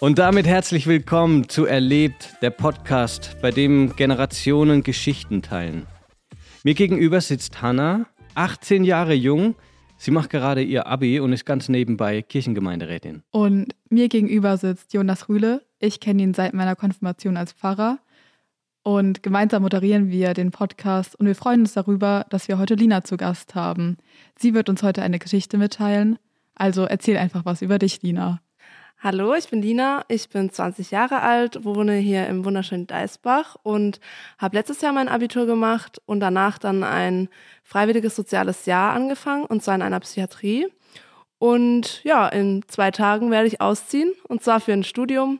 Und damit herzlich willkommen zu Erlebt, der Podcast, bei dem Generationen Geschichten teilen. Mir gegenüber sitzt Hanna, 18 Jahre jung. Sie macht gerade ihr Abi und ist ganz nebenbei Kirchengemeinderätin. Und mir gegenüber sitzt Jonas Rühle. Ich kenne ihn seit meiner Konfirmation als Pfarrer. Und gemeinsam moderieren wir den Podcast und wir freuen uns darüber, dass wir heute Lina zu Gast haben. Sie wird uns heute eine Geschichte mitteilen. Also erzähl einfach was über dich, Lina. Hallo, ich bin Lina, ich bin 20 Jahre alt, wohne hier im wunderschönen Deisbach und habe letztes Jahr mein Abitur gemacht und danach dann ein freiwilliges soziales Jahr angefangen und zwar in einer Psychiatrie. Und ja, in zwei Tagen werde ich ausziehen und zwar für ein Studium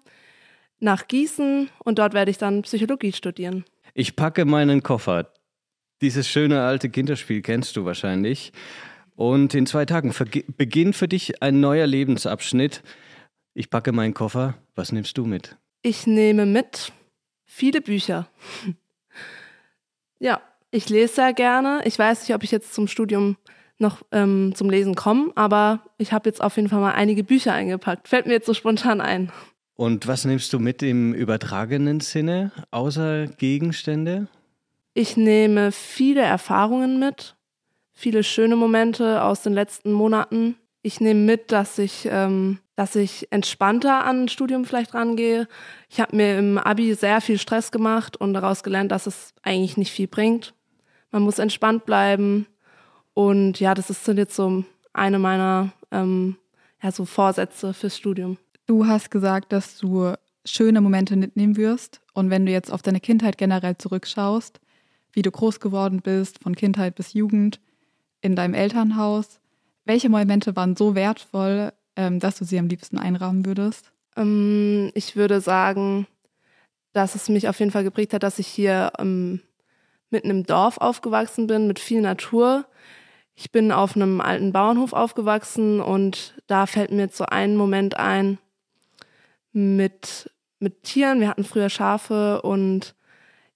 nach Gießen und dort werde ich dann Psychologie studieren. Ich packe meinen Koffer. Dieses schöne alte Kinderspiel kennst du wahrscheinlich. Und in zwei Tagen beginnt für dich ein neuer Lebensabschnitt. Ich packe meinen Koffer. Was nimmst du mit? Ich nehme mit viele Bücher. ja, ich lese sehr gerne. Ich weiß nicht, ob ich jetzt zum Studium noch ähm, zum Lesen komme, aber ich habe jetzt auf jeden Fall mal einige Bücher eingepackt. Fällt mir jetzt so spontan ein. Und was nimmst du mit im übertragenen Sinne, außer Gegenstände? Ich nehme viele Erfahrungen mit, viele schöne Momente aus den letzten Monaten. Ich nehme mit, dass ich, ähm, dass ich entspannter an ein Studium vielleicht rangehe. Ich habe mir im Abi sehr viel Stress gemacht und daraus gelernt, dass es eigentlich nicht viel bringt. Man muss entspannt bleiben. Und ja, das ist jetzt so eine meiner ähm, ja, so Vorsätze fürs Studium. Du hast gesagt, dass du schöne Momente mitnehmen wirst. Und wenn du jetzt auf deine Kindheit generell zurückschaust, wie du groß geworden bist, von Kindheit bis Jugend, in deinem Elternhaus, welche Momente waren so wertvoll, ähm, dass du sie am liebsten einrahmen würdest? Ähm, ich würde sagen, dass es mich auf jeden Fall geprägt hat, dass ich hier ähm, mitten im Dorf aufgewachsen bin, mit viel Natur. Ich bin auf einem alten Bauernhof aufgewachsen und da fällt mir jetzt so ein Moment ein, mit, mit Tieren. Wir hatten früher Schafe und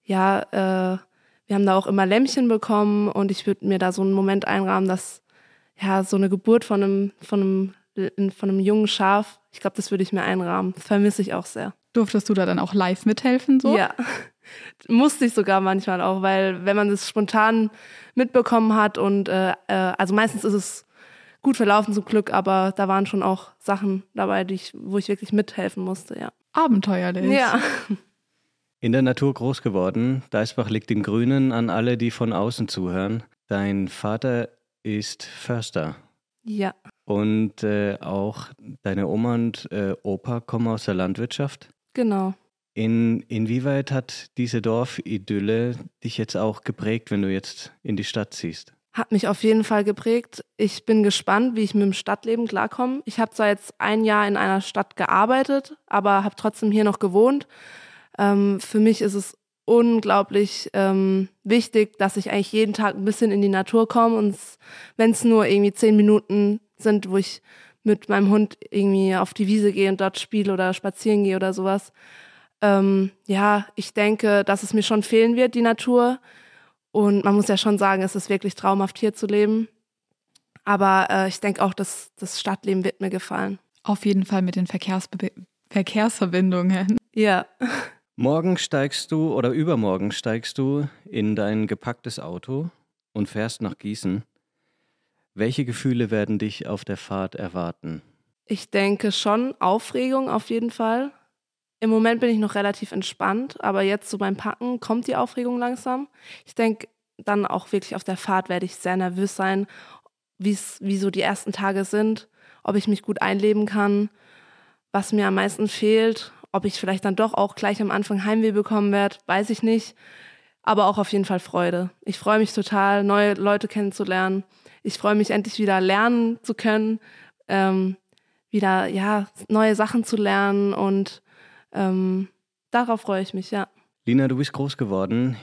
ja, äh, wir haben da auch immer Lämmchen bekommen und ich würde mir da so einen Moment einrahmen, dass ja so eine Geburt von einem, von einem, von einem jungen Schaf, ich glaube, das würde ich mir einrahmen. Das vermisse ich auch sehr. Durftest du da dann auch live mithelfen so? Ja. Musste ich sogar manchmal auch, weil wenn man das spontan mitbekommen hat und äh, äh, also meistens ist es gut verlaufen zum Glück, aber da waren schon auch Sachen dabei, die ich, wo ich wirklich mithelfen musste, ja. Abenteuerlich. Ja. In der Natur groß geworden. Deisbach liegt im Grünen an alle, die von außen zuhören. Dein Vater ist Förster. Ja. Und äh, auch deine Oma und äh, Opa kommen aus der Landwirtschaft. Genau. In, inwieweit hat diese Dorfidylle dich jetzt auch geprägt, wenn du jetzt in die Stadt ziehst? hat mich auf jeden Fall geprägt. Ich bin gespannt, wie ich mit dem Stadtleben klarkomme. Ich habe zwar jetzt ein Jahr in einer Stadt gearbeitet, aber habe trotzdem hier noch gewohnt. Ähm, für mich ist es unglaublich ähm, wichtig, dass ich eigentlich jeden Tag ein bisschen in die Natur komme und wenn es nur irgendwie zehn Minuten sind, wo ich mit meinem Hund irgendwie auf die Wiese gehe und dort spiele oder spazieren gehe oder sowas. Ähm, ja, ich denke, dass es mir schon fehlen wird, die Natur. Und man muss ja schon sagen, es ist wirklich traumhaft hier zu leben. Aber äh, ich denke auch, dass das Stadtleben wird mir gefallen. Auf jeden Fall mit den Verkehrsbe Verkehrsverbindungen. Ja. Morgen steigst du oder übermorgen steigst du in dein gepacktes Auto und fährst nach Gießen. Welche Gefühle werden dich auf der Fahrt erwarten? Ich denke schon Aufregung auf jeden Fall. Im Moment bin ich noch relativ entspannt, aber jetzt so beim Packen kommt die Aufregung langsam. Ich denke, dann auch wirklich auf der Fahrt werde ich sehr nervös sein, wie so die ersten Tage sind, ob ich mich gut einleben kann, was mir am meisten fehlt, ob ich vielleicht dann doch auch gleich am Anfang Heimweh bekommen werde, weiß ich nicht. Aber auch auf jeden Fall Freude. Ich freue mich total, neue Leute kennenzulernen. Ich freue mich endlich wieder lernen zu können, ähm, wieder ja neue Sachen zu lernen und ähm, darauf freue ich mich, ja. Lina, du bist groß geworden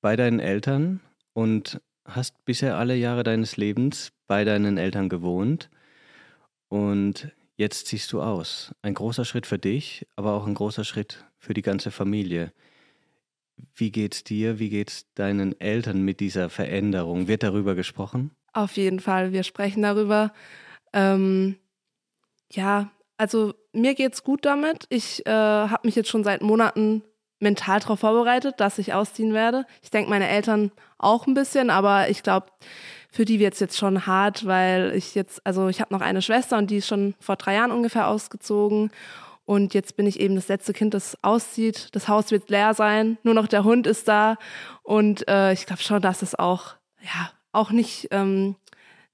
bei deinen Eltern und hast bisher alle Jahre deines Lebens bei deinen Eltern gewohnt und jetzt ziehst du aus. Ein großer Schritt für dich, aber auch ein großer Schritt für die ganze Familie. Wie geht's dir? Wie geht's deinen Eltern mit dieser Veränderung? Wird darüber gesprochen? Auf jeden Fall, wir sprechen darüber. Ähm, ja, also mir geht's gut damit. Ich äh, habe mich jetzt schon seit Monaten mental darauf vorbereitet, dass ich ausziehen werde. Ich denke, meine Eltern auch ein bisschen, aber ich glaube, für die wird es jetzt schon hart, weil ich jetzt, also ich habe noch eine Schwester und die ist schon vor drei Jahren ungefähr ausgezogen. Und jetzt bin ich eben das letzte Kind, das auszieht. Das Haus wird leer sein, nur noch der Hund ist da. Und äh, ich glaube schon, dass es auch, ja, auch nicht, ähm,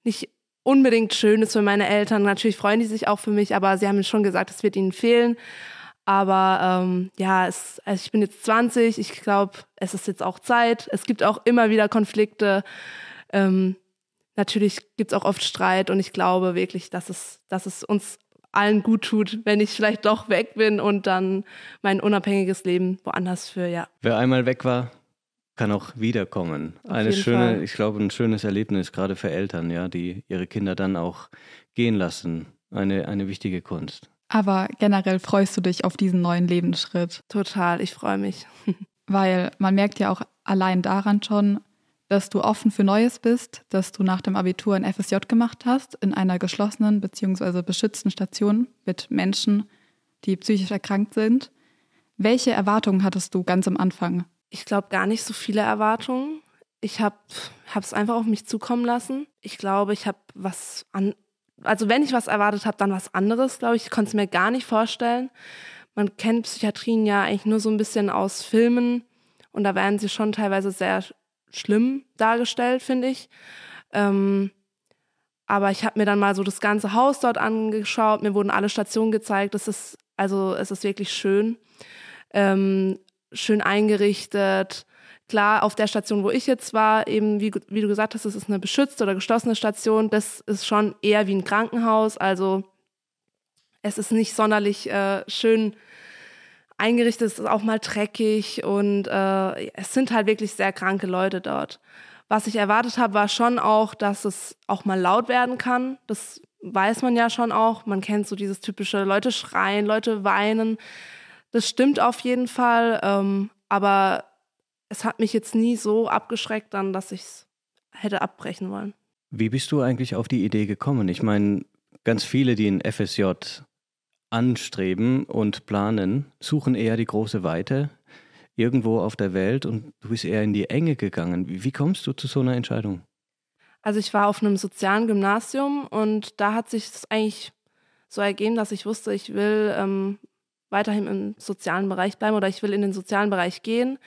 nicht unbedingt schön ist für meine Eltern. Natürlich freuen die sich auch für mich, aber sie haben mir schon gesagt, es wird ihnen fehlen. Aber ähm, ja, es, also ich bin jetzt 20, ich glaube, es ist jetzt auch Zeit. Es gibt auch immer wieder Konflikte. Ähm, natürlich gibt es auch oft Streit und ich glaube wirklich, dass es, dass es uns allen gut tut, wenn ich vielleicht doch weg bin und dann mein unabhängiges Leben woanders für, ja. Wer einmal weg war, kann auch wiederkommen. Auf Eine schöne, Fall. ich glaube, ein schönes Erlebnis, gerade für Eltern, ja, die ihre Kinder dann auch gehen lassen. Eine, eine wichtige Kunst. Aber generell freust du dich auf diesen neuen Lebensschritt? Total, ich freue mich. Weil man merkt ja auch allein daran schon, dass du offen für Neues bist, dass du nach dem Abitur ein FSJ gemacht hast in einer geschlossenen bzw. beschützten Station mit Menschen, die psychisch erkrankt sind. Welche Erwartungen hattest du ganz am Anfang? Ich glaube gar nicht so viele Erwartungen. Ich habe es einfach auf mich zukommen lassen. Ich glaube, ich habe was an, also wenn ich was erwartet habe, dann was anderes, glaube ich. Ich konnte es mir gar nicht vorstellen. Man kennt Psychiatrien ja eigentlich nur so ein bisschen aus Filmen und da werden sie schon teilweise sehr schlimm dargestellt, finde ich. Ähm, aber ich habe mir dann mal so das ganze Haus dort angeschaut, mir wurden alle Stationen gezeigt. Das ist, also es ist wirklich schön. Ähm, schön eingerichtet Klar, auf der Station, wo ich jetzt war, eben wie, wie du gesagt hast, es ist eine beschützte oder geschlossene Station. Das ist schon eher wie ein Krankenhaus. Also es ist nicht sonderlich äh, schön eingerichtet, es ist auch mal dreckig und äh, es sind halt wirklich sehr kranke Leute dort. Was ich erwartet habe, war schon auch, dass es auch mal laut werden kann. Das weiß man ja schon auch. Man kennt so dieses typische Leute schreien, Leute weinen. Das stimmt auf jeden Fall. Ähm, aber es hat mich jetzt nie so abgeschreckt dann, dass ich es hätte abbrechen wollen. Wie bist du eigentlich auf die Idee gekommen? Ich meine, ganz viele, die ein FSJ anstreben und planen, suchen eher die große Weite irgendwo auf der Welt und du bist eher in die Enge gegangen. Wie, kommst du zu so einer Entscheidung? Also ich war auf einem sozialen Gymnasium und da hat sich es eigentlich so ergeben, dass ich wusste, ich will ähm, weiterhin im sozialen Bereich bleiben oder ich will in den sozialen Bereich gehen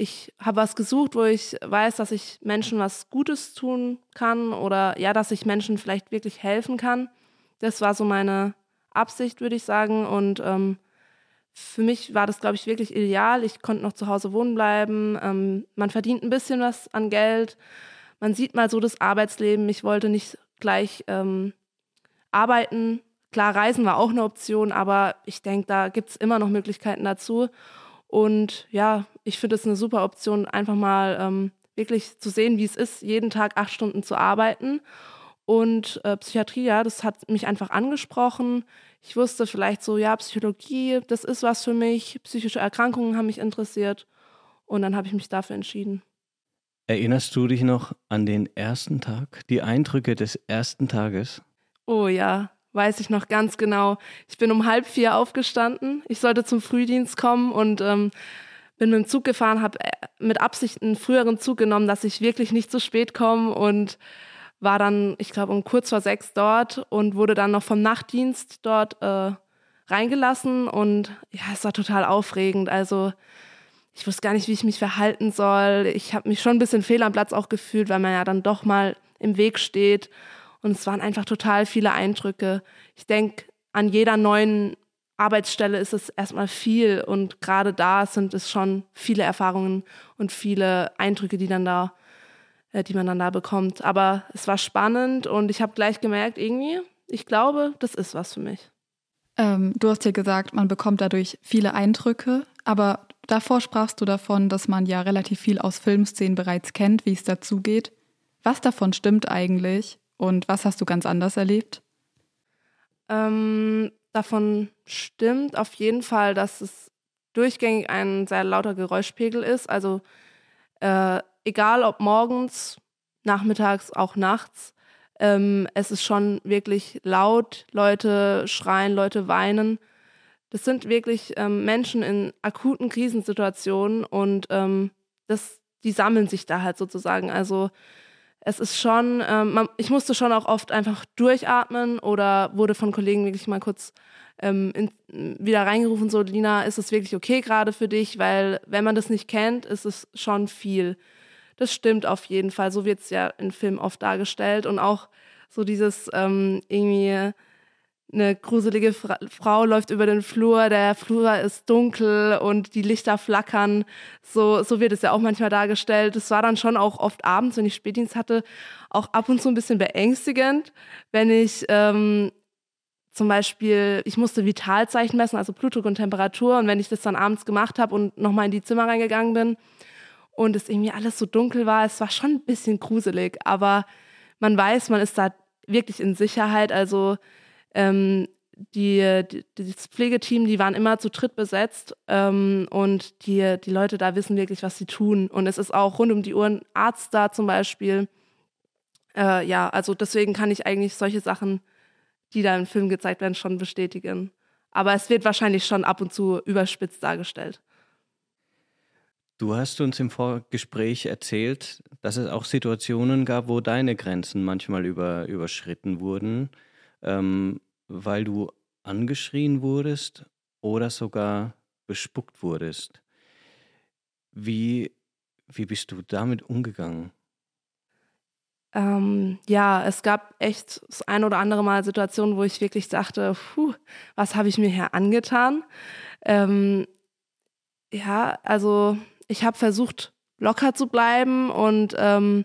ich habe was gesucht, wo ich weiß, dass ich Menschen was Gutes tun kann oder ja, dass ich Menschen vielleicht wirklich helfen kann. Das war so meine Absicht, würde ich sagen. Und ähm, für mich war das, glaube ich, wirklich ideal. Ich konnte noch zu Hause wohnen bleiben. Ähm, man verdient ein bisschen was an Geld. Man sieht mal so das Arbeitsleben. Ich wollte nicht gleich ähm, arbeiten. Klar, Reisen war auch eine Option, aber ich denke, da gibt es immer noch Möglichkeiten dazu. Und ja, ich finde es eine super Option, einfach mal ähm, wirklich zu sehen, wie es ist, jeden Tag acht Stunden zu arbeiten. Und äh, Psychiatrie, ja, das hat mich einfach angesprochen. Ich wusste vielleicht so, ja, Psychologie, das ist was für mich. Psychische Erkrankungen haben mich interessiert. Und dann habe ich mich dafür entschieden. Erinnerst du dich noch an den ersten Tag, die Eindrücke des ersten Tages? Oh ja, weiß ich noch ganz genau. Ich bin um halb vier aufgestanden. Ich sollte zum Frühdienst kommen und ähm, bin mit dem Zug gefahren, habe äh, mit Absicht einen früheren Zug genommen, dass ich wirklich nicht zu spät komme und war dann, ich glaube, um kurz vor sechs dort und wurde dann noch vom Nachtdienst dort äh, reingelassen und ja, es war total aufregend. Also ich wusste gar nicht, wie ich mich verhalten soll. Ich habe mich schon ein bisschen fehl am Platz auch gefühlt, weil man ja dann doch mal im Weg steht und es waren einfach total viele Eindrücke. Ich denke, an jeder neuen Arbeitsstelle ist es erstmal viel und gerade da sind es schon viele Erfahrungen und viele Eindrücke, die dann da, die man dann da bekommt. Aber es war spannend und ich habe gleich gemerkt, irgendwie, ich glaube, das ist was für mich. Ähm, du hast ja gesagt, man bekommt dadurch viele Eindrücke, aber davor sprachst du davon, dass man ja relativ viel aus Filmszenen bereits kennt, wie es dazugeht. Was davon stimmt eigentlich? Und was hast du ganz anders erlebt? Ähm, davon stimmt auf jeden Fall, dass es durchgängig ein sehr lauter Geräuschpegel ist. Also äh, egal ob morgens, nachmittags, auch nachts, Ähm, es ist schon wirklich laut, Leute schreien, Leute weinen. Das sind wirklich ähm, Menschen in akuten Krisensituationen und ähm, das, die sammeln sich da halt sozusagen. Also es ist schon, ähm, man, ich musste schon auch oft einfach durchatmen oder wurde von Kollegen wirklich mal kurz ähm, in, wieder reingerufen, so Lina, ist es wirklich okay gerade für dich? Weil wenn man das nicht kennt, ist es schon viel. Das stimmt auf jeden Fall. So wird es ja in Filmen oft dargestellt und auch so dieses ähm, irgendwie eine gruselige Fra Frau läuft über den Flur, der Flur ist dunkel und die Lichter flackern. So, so wird es ja auch manchmal dargestellt. Es war dann schon auch oft abends, wenn ich Spätdienst hatte, auch ab und zu ein bisschen beängstigend, wenn ich ähm, zum Beispiel, ich musste Vitalzeichen messen, also Blutdruck und Temperatur. Und wenn ich das dann abends gemacht habe und nochmal in die Zimmer reingegangen bin und es irgendwie alles so dunkel war, es war schon ein bisschen gruselig. Aber man weiß, man ist da wirklich in Sicherheit. Also ähm, die, die, das Pflegeteam, die waren immer zu dritt besetzt ähm, und die, die Leute da wissen wirklich, was sie tun. Und es ist auch rund um die Uhr ein Arzt da zum Beispiel. Äh, ja, also deswegen kann ich eigentlich solche Sachen, die da im Film gezeigt werden, schon bestätigen. Aber es wird wahrscheinlich schon ab und zu überspitzt dargestellt. Du hast uns im Vorgespräch erzählt, dass es auch Situationen gab, wo deine Grenzen manchmal über, überschritten wurden ähm, weil du angeschrien wurdest oder sogar bespuckt wurdest. Wie, wie bist du damit umgegangen? Ähm, ja, es gab echt das ein oder andere Mal Situationen, wo ich wirklich dachte, puh, was habe ich mir hier angetan? Ähm, ja, also ich habe versucht, locker zu bleiben und ähm,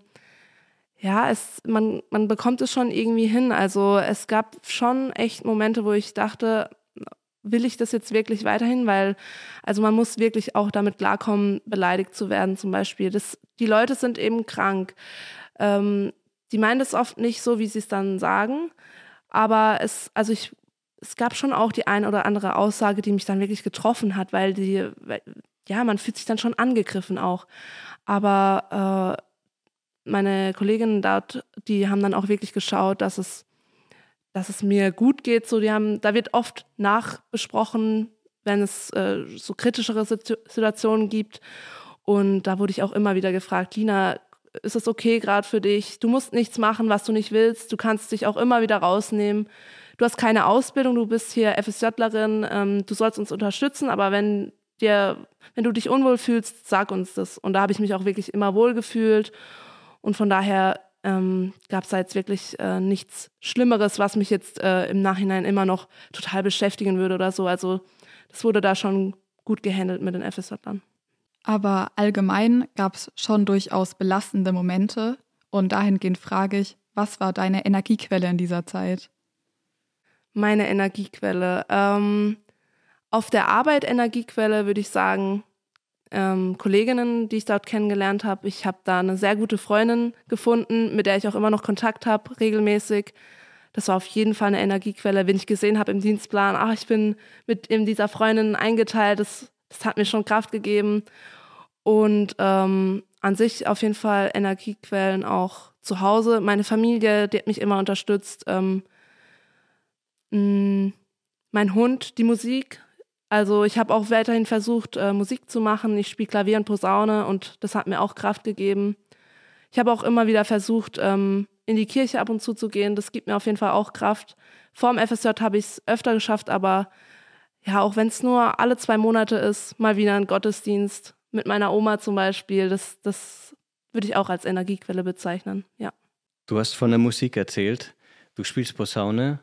ja, es, man, man bekommt es schon irgendwie hin. Also es gab schon echt Momente, wo ich dachte, will ich das jetzt wirklich weiterhin? Weil, also man muss wirklich auch damit klarkommen, beleidigt zu werden zum Beispiel. Das, die Leute sind eben krank. Ähm, die meinen das oft nicht so, wie sie es dann sagen. Aber es, also ich, es gab schon auch die eine oder andere Aussage, die mich dann wirklich getroffen hat, weil die, ja, man fühlt sich dann schon angegriffen auch. Aber äh, meine Kolleginnen dort, die haben dann auch wirklich geschaut, dass es, dass es mir gut geht. So, die haben, da wird oft nachbesprochen, wenn es äh, so kritischere Situationen gibt. Und da wurde ich auch immer wieder gefragt, Lina, ist es okay gerade für dich? Du musst nichts machen, was du nicht willst. Du kannst dich auch immer wieder rausnehmen. Du hast keine Ausbildung, du bist hier FSJlerin, ähm, du sollst uns unterstützen, aber wenn dir, wenn du dich unwohl fühlst, sag uns das. Und da habe ich mich auch wirklich immer wohl gefühlt. Und von daher ähm, gab es da jetzt wirklich äh, nichts Schlimmeres, was mich jetzt äh, im Nachhinein immer noch total beschäftigen würde oder so. Also das wurde da schon gut gehandelt mit den FSJlern. Aber allgemein gab es schon durchaus belastende Momente. Und dahingehend frage ich, was war deine Energiequelle in dieser Zeit? Meine Energiequelle. Ähm, auf der Arbeit Energiequelle würde ich sagen, ähm, Kolleginnen, die ich dort kennengelernt habe. Ich habe da eine sehr gute Freundin gefunden, mit der ich auch immer noch Kontakt habe, regelmäßig. Das war auf jeden Fall eine Energiequelle. Wenn ich gesehen habe im Dienstplan, ach, ich bin mit eben dieser Freundin eingeteilt, das, das hat mir schon Kraft gegeben. Und ähm, an sich auf jeden Fall Energiequellen auch zu Hause. Meine Familie, die hat mich immer unterstützt. Ähm, mm, mein Hund, die Musik, also ich habe auch weiterhin versucht, äh, Musik zu machen. Ich spiele Klavier und Posaune und das hat mir auch Kraft gegeben. Ich habe auch immer wieder versucht, ähm, in die Kirche ab und zu zu gehen. Das gibt mir auf jeden Fall auch Kraft. Vor dem FSJ habe ich es öfter geschafft, aber ja, auch wenn es nur alle zwei Monate ist, mal wieder ein Gottesdienst mit meiner Oma zum Beispiel, das, das würde ich auch als Energiequelle bezeichnen, ja. Du hast von der Musik erzählt. Du spielst Posaune.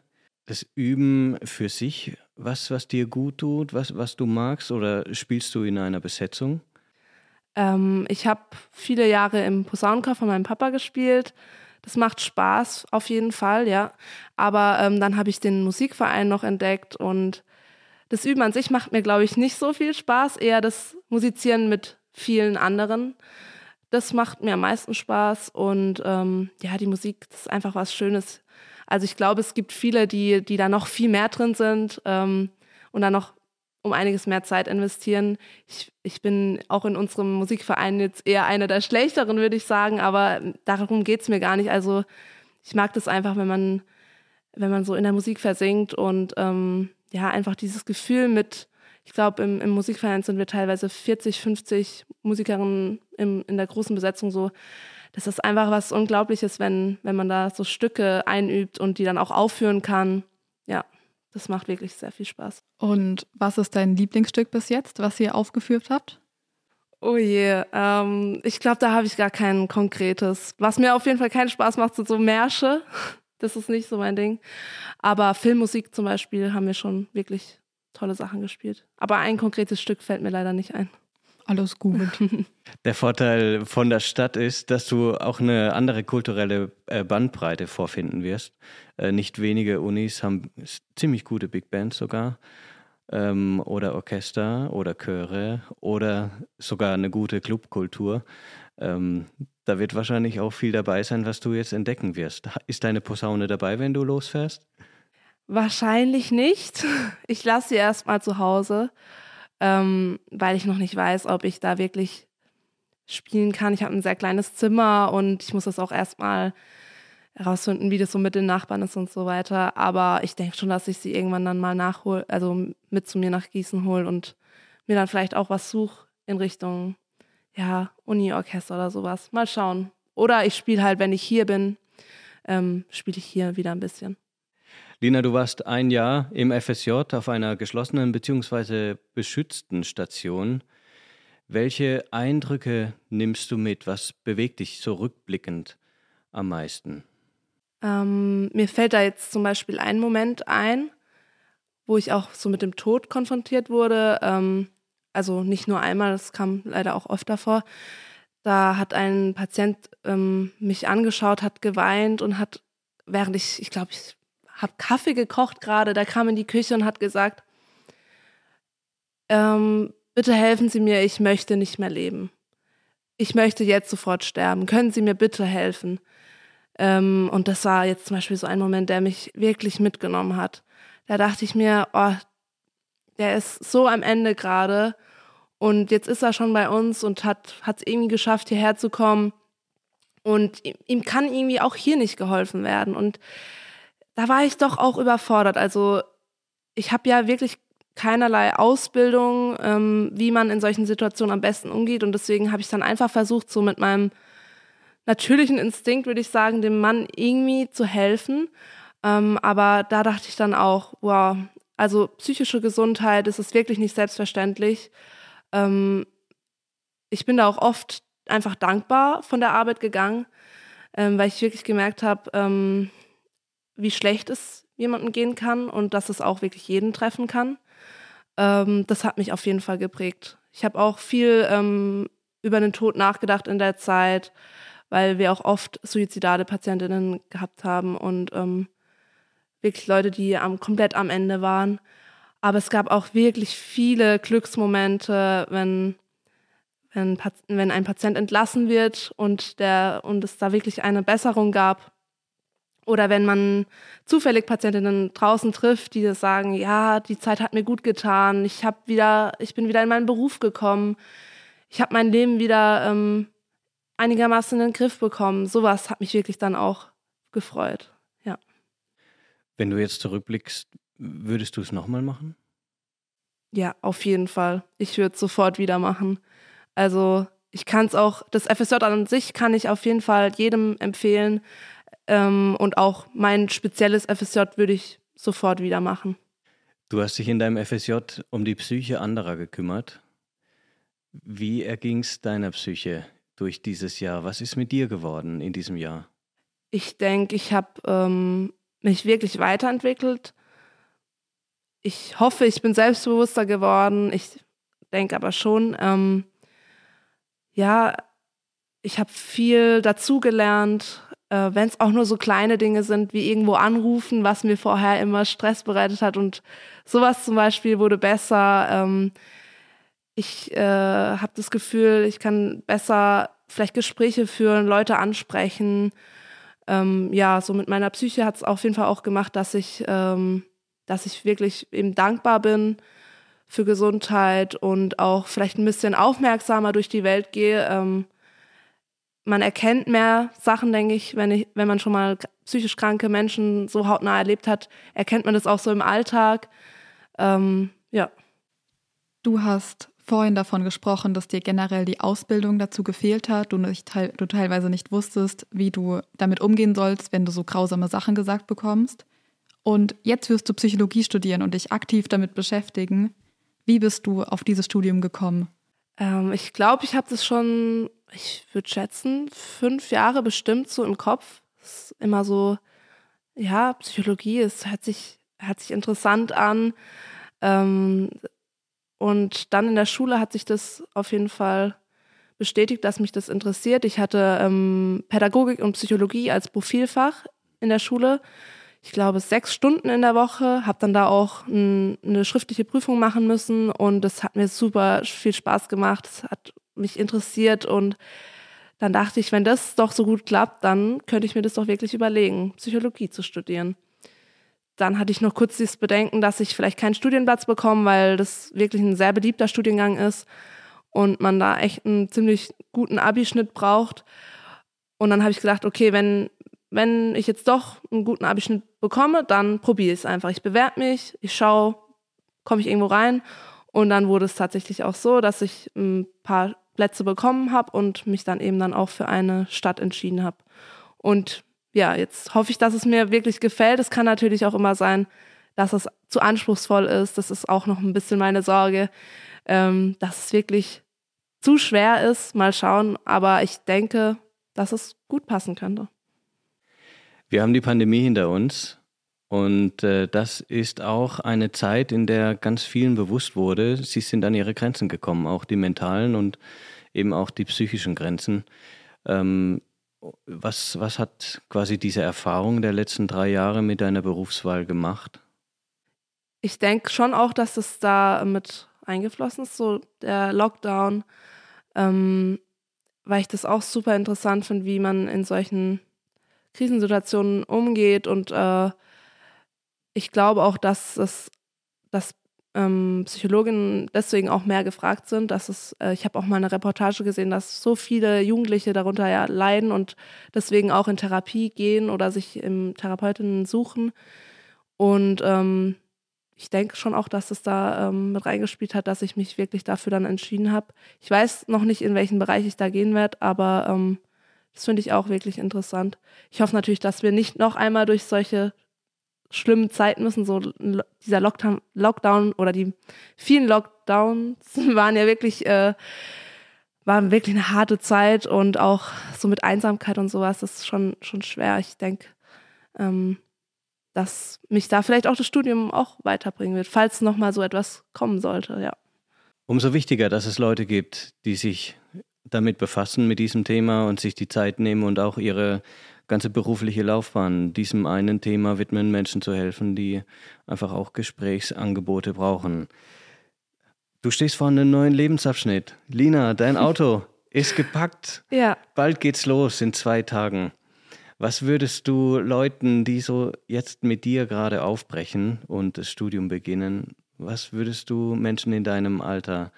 Das Üben für sich was, was dir gut tut, was, was du magst oder spielst du in einer Besetzung? Ähm, ich habe viele Jahre im Posaunenchor von meinem Papa gespielt. Das macht Spaß auf jeden Fall, ja. Aber ähm, dann habe ich den Musikverein noch entdeckt und das Üben an sich macht mir, glaube ich, nicht so viel Spaß. Eher das Musizieren mit vielen anderen. Das macht mir am meisten Spaß und ähm, ja, die Musik, ist einfach was Schönes. Also ich glaube, es gibt viele, die, die da noch viel mehr drin sind ähm, und da noch um einiges mehr Zeit investieren. Ich, ich bin auch in unserem Musikverein jetzt eher eine der schlechteren, würde ich sagen, aber darum geht es mir gar nicht. Also ich mag das einfach, wenn man, wenn man so in der Musik versinkt und ähm, ja, einfach dieses Gefühl mit, ich glaube, im, im Musikverein sind wir teilweise 40, 50 Musikerinnen im, in der großen Besetzung so. Das ist einfach was Unglaubliches, wenn, wenn man da so Stücke einübt und die dann auch aufführen kann. Ja, das macht wirklich sehr viel Spaß. Und was ist dein Lieblingsstück bis jetzt, was ihr aufgeführt habt? Oh je, ähm, ich glaube, da habe ich gar kein konkretes. Was mir auf jeden Fall keinen Spaß macht, sind so Märsche. Das ist nicht so mein Ding. Aber Filmmusik zum Beispiel haben wir schon wirklich tolle Sachen gespielt. Aber ein konkretes Stück fällt mir leider nicht ein. Alles gut. Der Vorteil von der Stadt ist, dass du auch eine andere kulturelle äh, Bandbreite vorfinden wirst. Äh, nicht wenige Unis haben ziemlich gute Big Bands sogar ähm, oder Orchester oder Chöre oder sogar eine gute Clubkultur. Ähm, da wird wahrscheinlich auch viel dabei sein, was du jetzt entdecken wirst. Ist deine Posaune dabei, wenn du losfährst? Wahrscheinlich nicht. Ich lasse sie erstmal zu Hause, ähm, weil ich noch nicht weiß, ob ich da wirklich spielen kann. Ich habe ein sehr kleines Zimmer und ich muss das auch erstmal herausfinden, wie das so mit den Nachbarn ist und so weiter. Aber ich denke schon, dass ich sie irgendwann dann mal nachhole, also mit zu mir nach Gießen hole und mir dann vielleicht auch was suche in Richtung, ja, Uni-Orchester oder sowas. Mal schauen. Oder ich spiele halt, wenn ich hier bin, ähm, spiele ich hier wieder ein bisschen. Lina, du warst ein Jahr im FSJ auf einer geschlossenen bzw. beschützten Station. Welche Eindrücke nimmst du mit? Was bewegt dich so rückblickend am meisten? Ähm, mir fällt da jetzt zum Beispiel ein Moment ein, wo ich auch so mit dem Tod konfrontiert wurde. Ähm, also nicht nur einmal, das kam leider auch öfter vor. Da hat ein Patient ähm, mich angeschaut, hat geweint und hat, während ich, ich glaube, ich habe Kaffee gekocht gerade, der kam in die Küche und hat gesagt, ähm, bitte helfen Sie mir, ich möchte nicht mehr leben. Ich möchte jetzt sofort sterben. Können Sie mir bitte helfen? Ähm, und das war jetzt zum Beispiel so ein Moment, der mich wirklich mitgenommen hat. Da dachte ich mir, oh, der ist so am Ende gerade und jetzt ist er schon bei uns und hat es irgendwie geschafft, hierher zu kommen. Und ihm kann irgendwie auch hier nicht geholfen werden. Und da war ich doch auch überfordert. Also ich habe ja wirklich keinerlei Ausbildung, ähm, wie man in solchen Situationen am besten umgeht. Und deswegen habe ich dann einfach versucht, so mit meinem natürlichen Instinkt, würde ich sagen, dem Mann irgendwie zu helfen. Ähm, aber da dachte ich dann auch, wow, also psychische Gesundheit ist es wirklich nicht selbstverständlich. Ähm, ich bin da auch oft einfach dankbar von der Arbeit gegangen, ähm, weil ich wirklich gemerkt habe, ähm, wie schlecht es jemandem gehen kann und dass es auch wirklich jeden treffen kann. Ähm, das hat mich auf jeden Fall geprägt. Ich habe auch viel ähm, über den Tod nachgedacht in der Zeit weil wir auch oft suizidale Patientinnen gehabt haben und ähm, wirklich Leute, die am, komplett am Ende waren. Aber es gab auch wirklich viele Glücksmomente, wenn, wenn, wenn ein Patient entlassen wird und, der, und es da wirklich eine Besserung gab. Oder wenn man zufällig Patientinnen draußen trifft, die sagen, ja, die Zeit hat mir gut getan, ich, hab wieder, ich bin wieder in meinen Beruf gekommen, ich habe mein Leben wieder ähm, einigermaßen in den Griff bekommen. Sowas hat mich wirklich dann auch gefreut. Ja. Wenn du jetzt zurückblickst, würdest du es nochmal machen? Ja, auf jeden Fall. Ich würde es sofort wieder machen. Also ich kann es auch, das FSJ an sich kann ich auf jeden Fall jedem empfehlen. Ähm, und auch mein spezielles FSJ würde ich sofort wieder machen. Du hast dich in deinem FSJ um die Psyche anderer gekümmert. Wie erging es deiner Psyche durch dieses Jahr? Was ist mit dir geworden in diesem Jahr? Ich denke, ich habe ähm, mich wirklich weiterentwickelt. Ich hoffe, ich bin selbstbewusster geworden. Ich denke aber schon, ähm, ja, ich habe viel dazugelernt, äh, wenn es auch nur so kleine Dinge sind, wie irgendwo anrufen, was mir vorher immer Stress bereitet hat. Und sowas zum Beispiel wurde besser. Ähm, ich äh, habe das Gefühl, ich kann besser vielleicht Gespräche führen, Leute ansprechen. Ähm, ja, so mit meiner Psyche hat es auf jeden Fall auch gemacht, dass ich, ähm, dass ich wirklich eben dankbar bin für Gesundheit und auch vielleicht ein bisschen aufmerksamer durch die Welt gehe. Ähm, man erkennt mehr Sachen, denke ich, wenn ich, wenn man schon mal psychisch kranke Menschen so hautnah erlebt hat, erkennt man das auch so im Alltag. Ähm, ja. Du hast vorhin davon gesprochen, dass dir generell die Ausbildung dazu gefehlt hat, du, nicht, du teilweise nicht wusstest, wie du damit umgehen sollst, wenn du so grausame Sachen gesagt bekommst. Und jetzt wirst du Psychologie studieren und dich aktiv damit beschäftigen. Wie bist du auf dieses Studium gekommen? Ähm, ich glaube, ich habe das schon, ich würde schätzen, fünf Jahre bestimmt so im Kopf. Das ist immer so, ja, Psychologie, es hört sich, hört sich interessant an. Ähm, und dann in der Schule hat sich das auf jeden Fall bestätigt, dass mich das interessiert. Ich hatte ähm, Pädagogik und Psychologie als Profilfach in der Schule. Ich glaube, sechs Stunden in der Woche, habe dann da auch ein, eine schriftliche Prüfung machen müssen und das hat mir super viel Spaß gemacht. Es hat mich interessiert und dann dachte ich, wenn das doch so gut klappt, dann könnte ich mir das doch wirklich überlegen, Psychologie zu studieren. Dann hatte ich noch kurz dieses Bedenken, dass ich vielleicht keinen Studienplatz bekomme, weil das wirklich ein sehr beliebter Studiengang ist und man da echt einen ziemlich guten Abischnitt braucht. Und dann habe ich gedacht, okay, wenn, wenn ich jetzt doch einen guten Abischnitt bekomme, dann probiere ich es einfach. Ich bewerbe mich, ich schaue, komme ich irgendwo rein. Und dann wurde es tatsächlich auch so, dass ich ein paar Plätze bekommen habe und mich dann eben dann auch für eine Stadt entschieden habe. Und ja, jetzt hoffe ich, dass es mir wirklich gefällt. Es kann natürlich auch immer sein, dass es zu anspruchsvoll ist. Das ist auch noch ein bisschen meine Sorge, ähm, dass es wirklich zu schwer ist. Mal schauen. Aber ich denke, dass es gut passen könnte. Wir haben die Pandemie hinter uns und äh, das ist auch eine Zeit, in der ganz vielen bewusst wurde, sie sind an ihre Grenzen gekommen, auch die mentalen und eben auch die psychischen Grenzen. Ähm, was, was hat quasi diese Erfahrung der letzten drei Jahre mit deiner Berufswahl gemacht? Ich denke schon auch, dass es da mit eingeflossen ist, so der Lockdown, ähm, weil ich das auch super interessant finde, wie man in solchen Krisensituationen umgeht. Und äh, ich glaube auch, dass es, dass ähm, Psychologinnen deswegen auch mehr gefragt sind. Dass es, äh, ich habe auch mal eine Reportage gesehen, dass so viele Jugendliche darunter ja leiden und deswegen auch in Therapie gehen oder sich im Therapeutinnen suchen. Und ähm, ich denke schon auch, dass es da ähm, mit reingespielt hat, dass ich mich wirklich dafür dann entschieden habe. Ich weiß noch nicht, in welchen Bereich ich da gehen werde, aber ähm, das finde ich auch wirklich interessant. Ich hoffe natürlich, dass wir nicht noch einmal durch solche schlimmen Zeiten müssen. So dieser Lockdown, Lockdown oder die vielen Lockdowns waren ja wirklich, äh, waren wirklich eine harte Zeit und auch so mit Einsamkeit und sowas, das ist schon, schon schwer. Ich denke, ähm, dass mich da vielleicht auch das Studium auch weiterbringen wird, falls noch mal so etwas kommen sollte, ja. Umso wichtiger, dass es Leute gibt, die sich damit befassen, mit diesem Thema und sich die Zeit nehmen und auch ihre ganze berufliche Laufbahn diesem einen Thema widmen, Menschen zu helfen, die einfach auch Gesprächsangebote brauchen. Du stehst vor einem neuen Lebensabschnitt. Lina, dein Auto ist gepackt. Ja. Bald geht's los in zwei Tagen. Was würdest du Leuten, die so jetzt mit dir gerade aufbrechen und das Studium beginnen, was würdest du Menschen in deinem Alter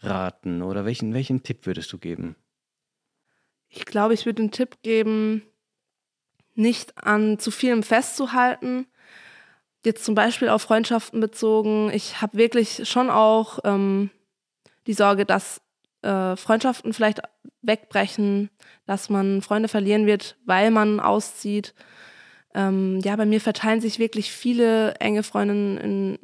raten oder welchen, welchen Tipp würdest du geben? Ich glaube, ich würde den Tipp geben, nicht an zu vielem festzuhalten. Jetzt zum Beispiel auf Freundschaften bezogen. Ich habe wirklich schon auch ähm, die Sorge, dass äh, Freundschaften vielleicht wegbrechen, dass man Freunde verlieren wird, weil man auszieht. Ähm, ja, bei mir verteilen sich wirklich viele enge Freundinnen in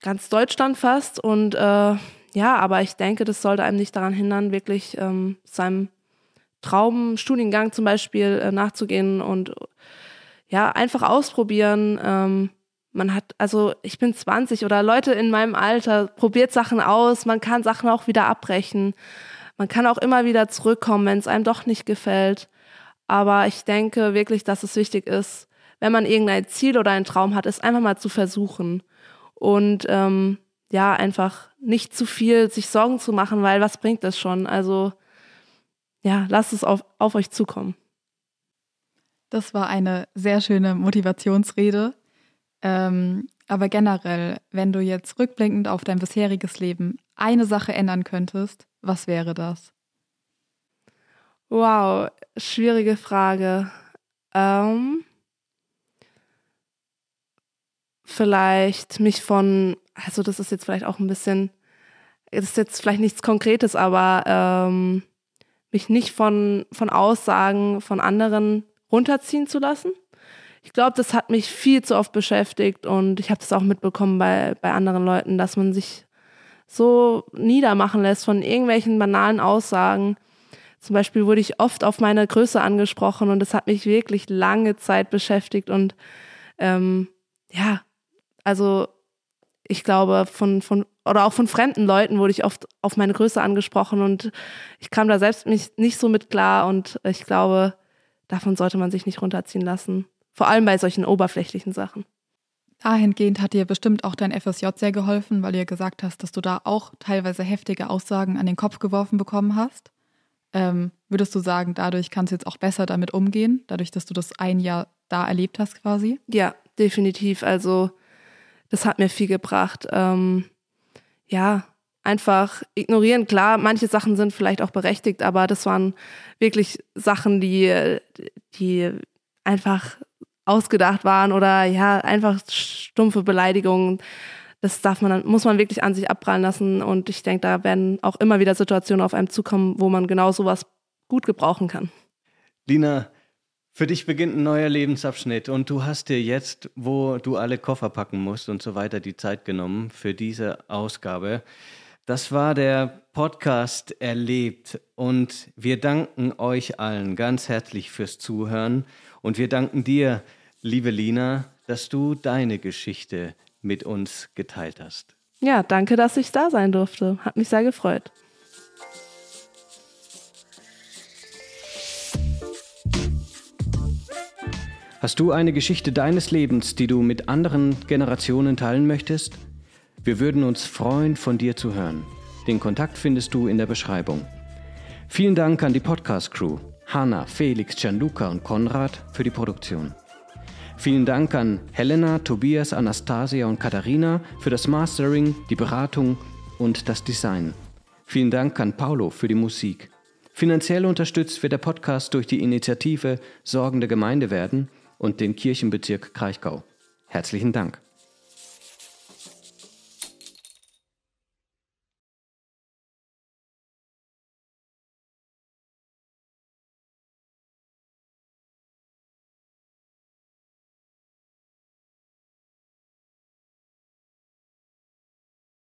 ganz Deutschland fast und äh, ja, aber ich denke, das sollte einem nicht daran hindern, wirklich ähm, seinem Traumstudiengang zum Beispiel äh, nachzugehen und ja, einfach ausprobieren. Ähm, man hat, also ich bin 20 oder Leute in meinem Alter, probiert Sachen aus, man kann Sachen auch wieder abbrechen. Man kann auch immer wieder zurückkommen, wenn es einem doch nicht gefällt. Aber ich denke wirklich, dass es wichtig ist, wenn man irgendein Ziel oder einen Traum hat, es einfach mal zu versuchen. Und ähm, ja, einfach nicht zu viel sich Sorgen zu machen, weil was bringt das schon? Also ja, lasst es auf, auf euch zukommen. Das war eine sehr schöne Motivationsrede. Ähm, aber generell, wenn du jetzt rückblickend auf dein bisheriges Leben eine Sache ändern könntest, was wäre das? Wow, schwierige Frage. Ähm, vielleicht mich von, also das ist jetzt vielleicht auch ein bisschen, das ist jetzt vielleicht nichts Konkretes, aber ähm, mich nicht von, von Aussagen von anderen runterziehen zu lassen. Ich glaube, das hat mich viel zu oft beschäftigt und ich habe das auch mitbekommen bei, bei anderen Leuten, dass man sich so niedermachen lässt von irgendwelchen banalen Aussagen. Zum Beispiel wurde ich oft auf meine Größe angesprochen und das hat mich wirklich lange Zeit beschäftigt und ähm, ja, also ich glaube, von, von, oder auch von fremden Leuten wurde ich oft auf meine Größe angesprochen und ich kam da selbst mich nicht so mit klar und ich glaube, davon sollte man sich nicht runterziehen lassen. Vor allem bei solchen oberflächlichen Sachen. Dahingehend hat dir bestimmt auch dein FSJ sehr geholfen, weil du ja gesagt hast, dass du da auch teilweise heftige Aussagen an den Kopf geworfen bekommen hast. Ähm, würdest du sagen, dadurch kannst du jetzt auch besser damit umgehen, dadurch, dass du das ein Jahr da erlebt hast quasi? Ja, definitiv. Also das hat mir viel gebracht. Ähm, ja, einfach ignorieren. Klar, manche Sachen sind vielleicht auch berechtigt, aber das waren wirklich Sachen, die, die einfach ausgedacht waren oder ja, einfach stumpfe Beleidigungen. Das darf man, muss man wirklich an sich abprallen lassen. Und ich denke, da werden auch immer wieder Situationen auf einem zukommen, wo man genau sowas gut gebrauchen kann. Lina, für dich beginnt ein neuer Lebensabschnitt und du hast dir jetzt, wo du alle Koffer packen musst und so weiter, die Zeit genommen für diese Ausgabe. Das war der Podcast Erlebt und wir danken euch allen ganz herzlich fürs Zuhören und wir danken dir, liebe Lina, dass du deine Geschichte mit uns geteilt hast. Ja, danke, dass ich da sein durfte. Hat mich sehr gefreut. Hast du eine Geschichte deines Lebens, die du mit anderen Generationen teilen möchtest? Wir würden uns freuen, von dir zu hören. Den Kontakt findest du in der Beschreibung. Vielen Dank an die Podcast-Crew, Hanna, Felix, Gianluca und Konrad für die Produktion. Vielen Dank an Helena, Tobias, Anastasia und Katharina für das Mastering, die Beratung und das Design. Vielen Dank an Paulo für die Musik. Finanziell unterstützt wird der Podcast durch die Initiative Sorgende Gemeinde werden – und den Kirchenbezirk Kraichgau. Herzlichen Dank.